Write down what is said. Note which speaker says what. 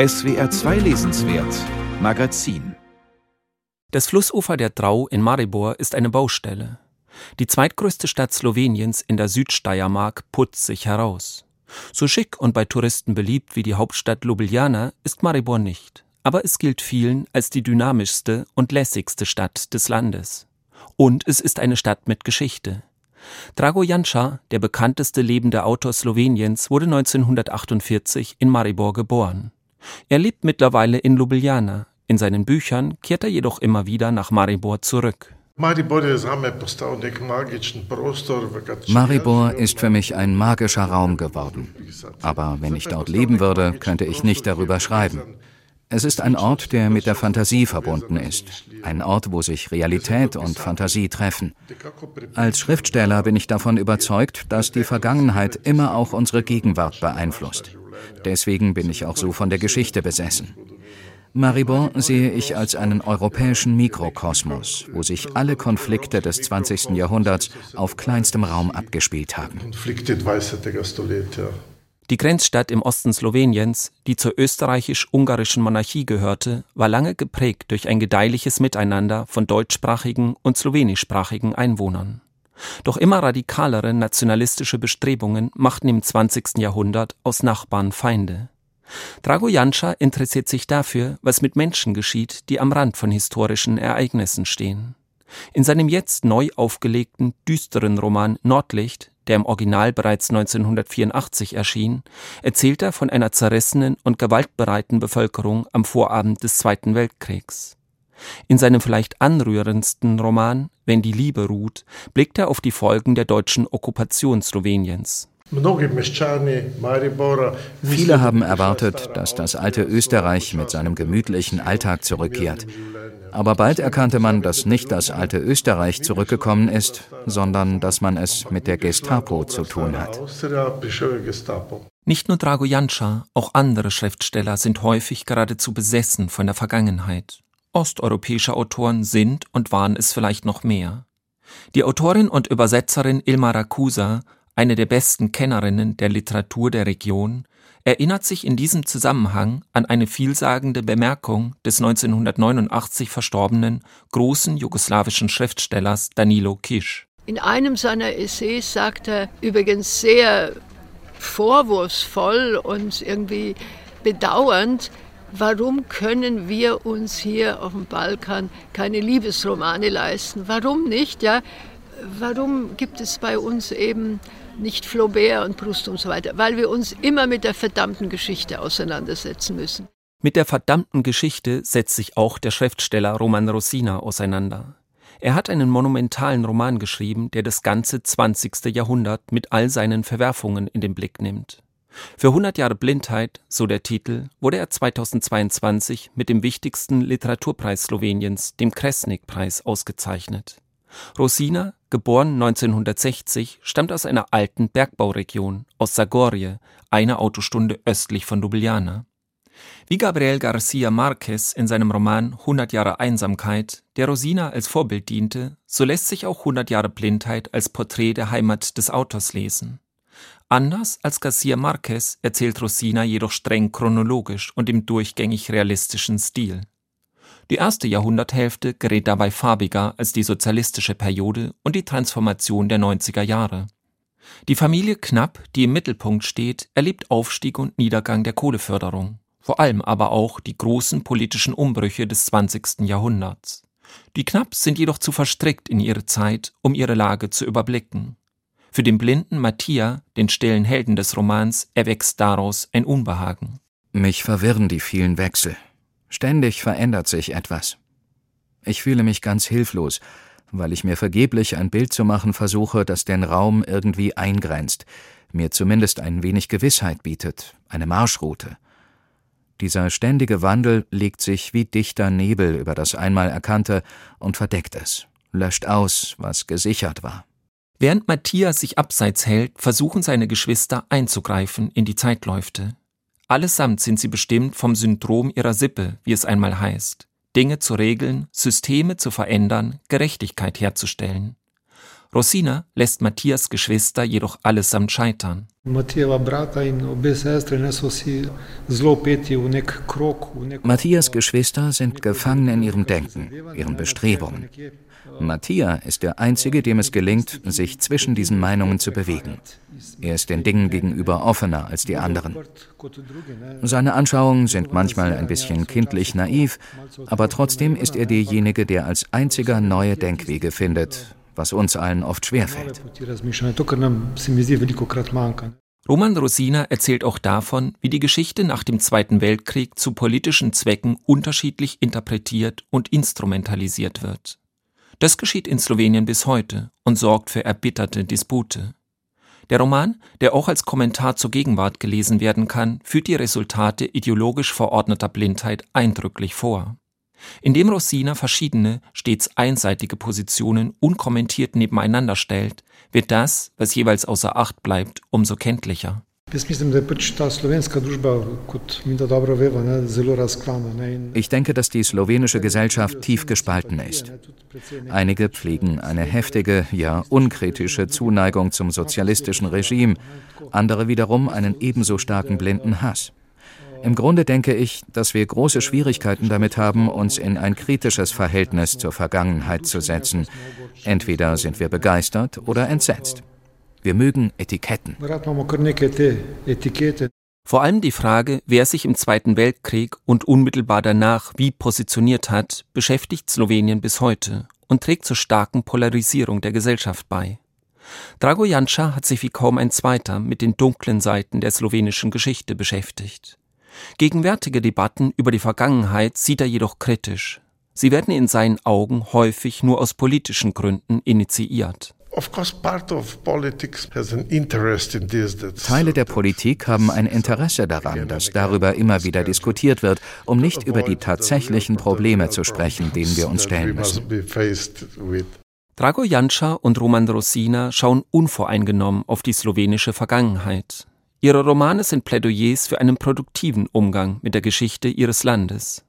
Speaker 1: SWR 2 Lesenswert Magazin
Speaker 2: Das Flussufer der Drau in Maribor ist eine Baustelle. Die zweitgrößte Stadt Sloweniens in der Südsteiermark putzt sich heraus. So schick und bei Touristen beliebt wie die Hauptstadt Ljubljana ist Maribor nicht, aber es gilt vielen als die dynamischste und lässigste Stadt des Landes. Und es ist eine Stadt mit Geschichte. Drago Janša, der bekannteste lebende Autor Sloweniens, wurde 1948 in Maribor geboren. Er lebt mittlerweile in Ljubljana. In seinen Büchern kehrt er jedoch immer wieder nach Maribor zurück.
Speaker 3: Maribor ist für mich ein magischer Raum geworden. Aber wenn ich dort leben würde, könnte ich nicht darüber schreiben. Es ist ein Ort, der mit der Fantasie verbunden ist. Ein Ort, wo sich Realität und Fantasie treffen. Als Schriftsteller bin ich davon überzeugt, dass die Vergangenheit immer auch unsere Gegenwart beeinflusst. Deswegen bin ich auch so von der Geschichte besessen. Maribor sehe ich als einen europäischen Mikrokosmos, wo sich alle Konflikte des 20. Jahrhunderts auf kleinstem Raum abgespielt haben.
Speaker 2: Die Grenzstadt im Osten Sloweniens, die zur österreichisch-ungarischen Monarchie gehörte, war lange geprägt durch ein gedeihliches Miteinander von deutschsprachigen und slowenischsprachigen Einwohnern. Doch immer radikalere nationalistische Bestrebungen machten im 20. Jahrhundert aus Nachbarn Feinde. Drago Janša interessiert sich dafür, was mit Menschen geschieht, die am Rand von historischen Ereignissen stehen. In seinem jetzt neu aufgelegten, düsteren Roman Nordlicht, der im Original bereits 1984 erschien, erzählt er von einer zerrissenen und gewaltbereiten Bevölkerung am Vorabend des Zweiten Weltkriegs. In seinem vielleicht anrührendsten Roman Wenn die Liebe ruht, blickt er auf die Folgen der deutschen Okkupation Sloweniens.
Speaker 3: Viele haben erwartet, dass das alte Österreich mit seinem gemütlichen Alltag zurückkehrt. Aber bald erkannte man, dass nicht das alte Österreich zurückgekommen ist, sondern dass man es mit der Gestapo zu tun hat.
Speaker 2: Nicht nur Drago Janša, auch andere Schriftsteller sind häufig geradezu besessen von der Vergangenheit. Osteuropäische Autoren sind und waren es vielleicht noch mehr. Die Autorin und Übersetzerin Ilma Rakusa, eine der besten Kennerinnen der Literatur der Region, erinnert sich in diesem Zusammenhang an eine vielsagende Bemerkung des 1989 verstorbenen großen jugoslawischen Schriftstellers Danilo Kisch.
Speaker 4: In einem seiner Essays sagt er übrigens sehr vorwurfsvoll und irgendwie bedauernd, Warum können wir uns hier auf dem Balkan keine Liebesromane leisten? Warum nicht? Ja? Warum gibt es bei uns eben nicht Flaubert und Proust und so weiter? Weil wir uns immer mit der verdammten Geschichte auseinandersetzen müssen.
Speaker 2: Mit der verdammten Geschichte setzt sich auch der Schriftsteller Roman Rosina auseinander. Er hat einen monumentalen Roman geschrieben, der das ganze 20. Jahrhundert mit all seinen Verwerfungen in den Blick nimmt. Für 100 Jahre Blindheit, so der Titel, wurde er 2022 mit dem wichtigsten Literaturpreis Sloweniens, dem Kresnik-Preis, ausgezeichnet. Rosina, geboren 1960, stammt aus einer alten Bergbauregion, aus Zagorje, eine Autostunde östlich von Ljubljana. Wie Gabriel Garcia Marquez in seinem Roman 100 Jahre Einsamkeit, der Rosina als Vorbild diente, so lässt sich auch 100 Jahre Blindheit als Porträt der Heimat des Autors lesen. Anders als Garcia Marquez erzählt Rosina jedoch streng chronologisch und im durchgängig realistischen Stil. Die erste Jahrhunderthälfte gerät dabei farbiger als die sozialistische Periode und die Transformation der 90er Jahre. Die Familie Knapp, die im Mittelpunkt steht, erlebt Aufstieg und Niedergang der Kohleförderung, vor allem aber auch die großen politischen Umbrüche des 20. Jahrhunderts. Die Knapps sind jedoch zu verstrickt in ihre Zeit, um ihre Lage zu überblicken. Für den blinden Mattia, den stillen Helden des Romans, erwächst daraus ein Unbehagen.
Speaker 3: Mich verwirren die vielen Wechsel. Ständig verändert sich etwas. Ich fühle mich ganz hilflos, weil ich mir vergeblich ein Bild zu machen versuche, das den Raum irgendwie eingrenzt, mir zumindest ein wenig Gewissheit bietet, eine Marschroute. Dieser ständige Wandel legt sich wie dichter Nebel über das einmal Erkannte und verdeckt es, löscht aus, was gesichert war.
Speaker 2: Während Matthias sich abseits hält, versuchen seine Geschwister einzugreifen in die Zeitläufte. Allesamt sind sie bestimmt vom Syndrom ihrer Sippe, wie es einmal heißt. Dinge zu regeln, Systeme zu verändern, Gerechtigkeit herzustellen. Rosina lässt Matthias Geschwister jedoch allesamt scheitern.
Speaker 3: Matthias Geschwister sind gefangen in ihrem Denken, ihren Bestrebungen. Mattia ist der Einzige, dem es gelingt, sich zwischen diesen Meinungen zu bewegen. Er ist den Dingen gegenüber offener als die anderen. Seine Anschauungen sind manchmal ein bisschen kindlich naiv, aber trotzdem ist er derjenige, der als einziger neue Denkwege findet, was uns allen oft schwerfällt.
Speaker 2: Roman Rosina erzählt auch davon, wie die Geschichte nach dem Zweiten Weltkrieg zu politischen Zwecken unterschiedlich interpretiert und instrumentalisiert wird. Das geschieht in Slowenien bis heute und sorgt für erbitterte Dispute. Der Roman, der auch als Kommentar zur Gegenwart gelesen werden kann, führt die Resultate ideologisch verordneter Blindheit eindrücklich vor. Indem Rosina verschiedene, stets einseitige Positionen unkommentiert nebeneinander stellt, wird das, was jeweils außer Acht bleibt, umso kenntlicher.
Speaker 3: Ich denke, dass die slowenische Gesellschaft tief gespalten ist. Einige pflegen eine heftige, ja unkritische Zuneigung zum sozialistischen Regime, andere wiederum einen ebenso starken blinden Hass. Im Grunde denke ich, dass wir große Schwierigkeiten damit haben, uns in ein kritisches Verhältnis zur Vergangenheit zu setzen. Entweder sind wir begeistert oder entsetzt. Wir mögen Etiketten.
Speaker 2: Vor allem die Frage, wer sich im Zweiten Weltkrieg und unmittelbar danach wie positioniert hat, beschäftigt Slowenien bis heute und trägt zur starken Polarisierung der Gesellschaft bei. Drago Janša hat sich wie kaum ein zweiter mit den dunklen Seiten der slowenischen Geschichte beschäftigt. Gegenwärtige Debatten über die Vergangenheit sieht er jedoch kritisch. Sie werden in seinen Augen häufig nur aus politischen Gründen initiiert.
Speaker 3: Teile der Politik haben ein Interesse daran, dass darüber immer wieder diskutiert wird, um nicht über die tatsächlichen Probleme zu sprechen, denen wir uns stellen müssen.
Speaker 2: Drago Janša und Roman Rosina schauen unvoreingenommen auf die slowenische Vergangenheit. Ihre Romane sind Plädoyers für einen produktiven Umgang mit der Geschichte ihres Landes.